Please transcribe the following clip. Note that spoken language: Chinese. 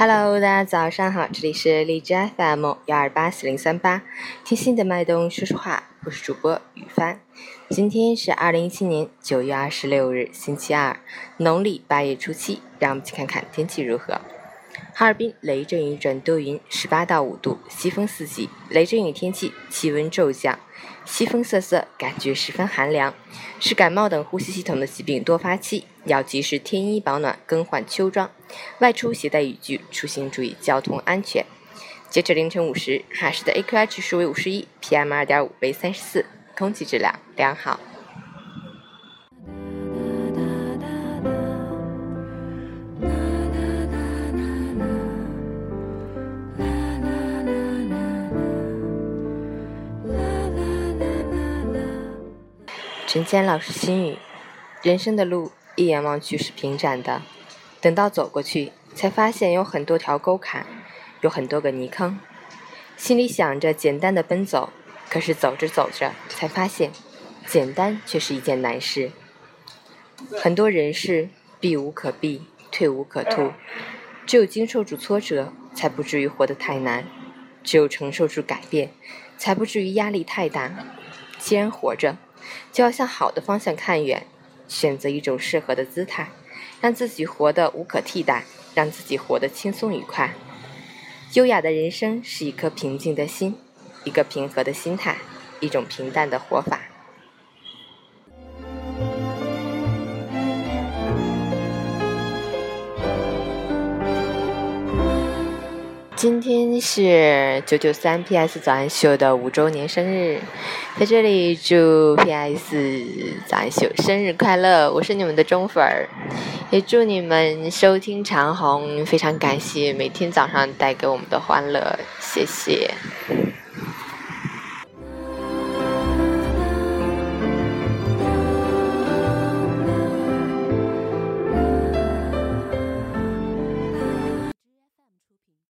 Hello，大家早上好，这里是荔枝 FM 幺二八四零三八，听心的脉动说说话，我是主播雨帆。今天是二零一七年九月二十六日，星期二，农历八月初七。让我们去看看天气如何。哈尔滨雷阵雨转多云，十八到五度，西风四级。雷阵雨天气，气温骤降，西风瑟瑟，感觉十分寒凉，是感冒等呼吸系统的疾病多发期，要及时添衣保暖，更换秋装。外出携带雨具，出行注意交通安全。截至凌晨五时，哈市的 AQI 指数为五十一，PM 二点五为三十四，空气质量良好。陈坚老师心语：人生的路一眼望去是平展的，等到走过去，才发现有很多条沟坎，有很多个泥坑。心里想着简单的奔走，可是走着走着，才发现，简单却是一件难事。很多人事避无可避，退无可退，只有经受住挫折，才不至于活得太难；只有承受住改变，才不至于压力太大。既然活着，就要向好的方向看远，选择一种适合的姿态，让自己活得无可替代，让自己活得轻松愉快。优雅的人生是一颗平静的心，一个平和的心态，一种平淡的活法。今天是九九三 PS 早安秀的五周年生日，在这里祝 PS 早安秀生日快乐！我是你们的忠粉儿，也祝你们收听长虹，非常感谢每天早上带给我们的欢乐，谢谢。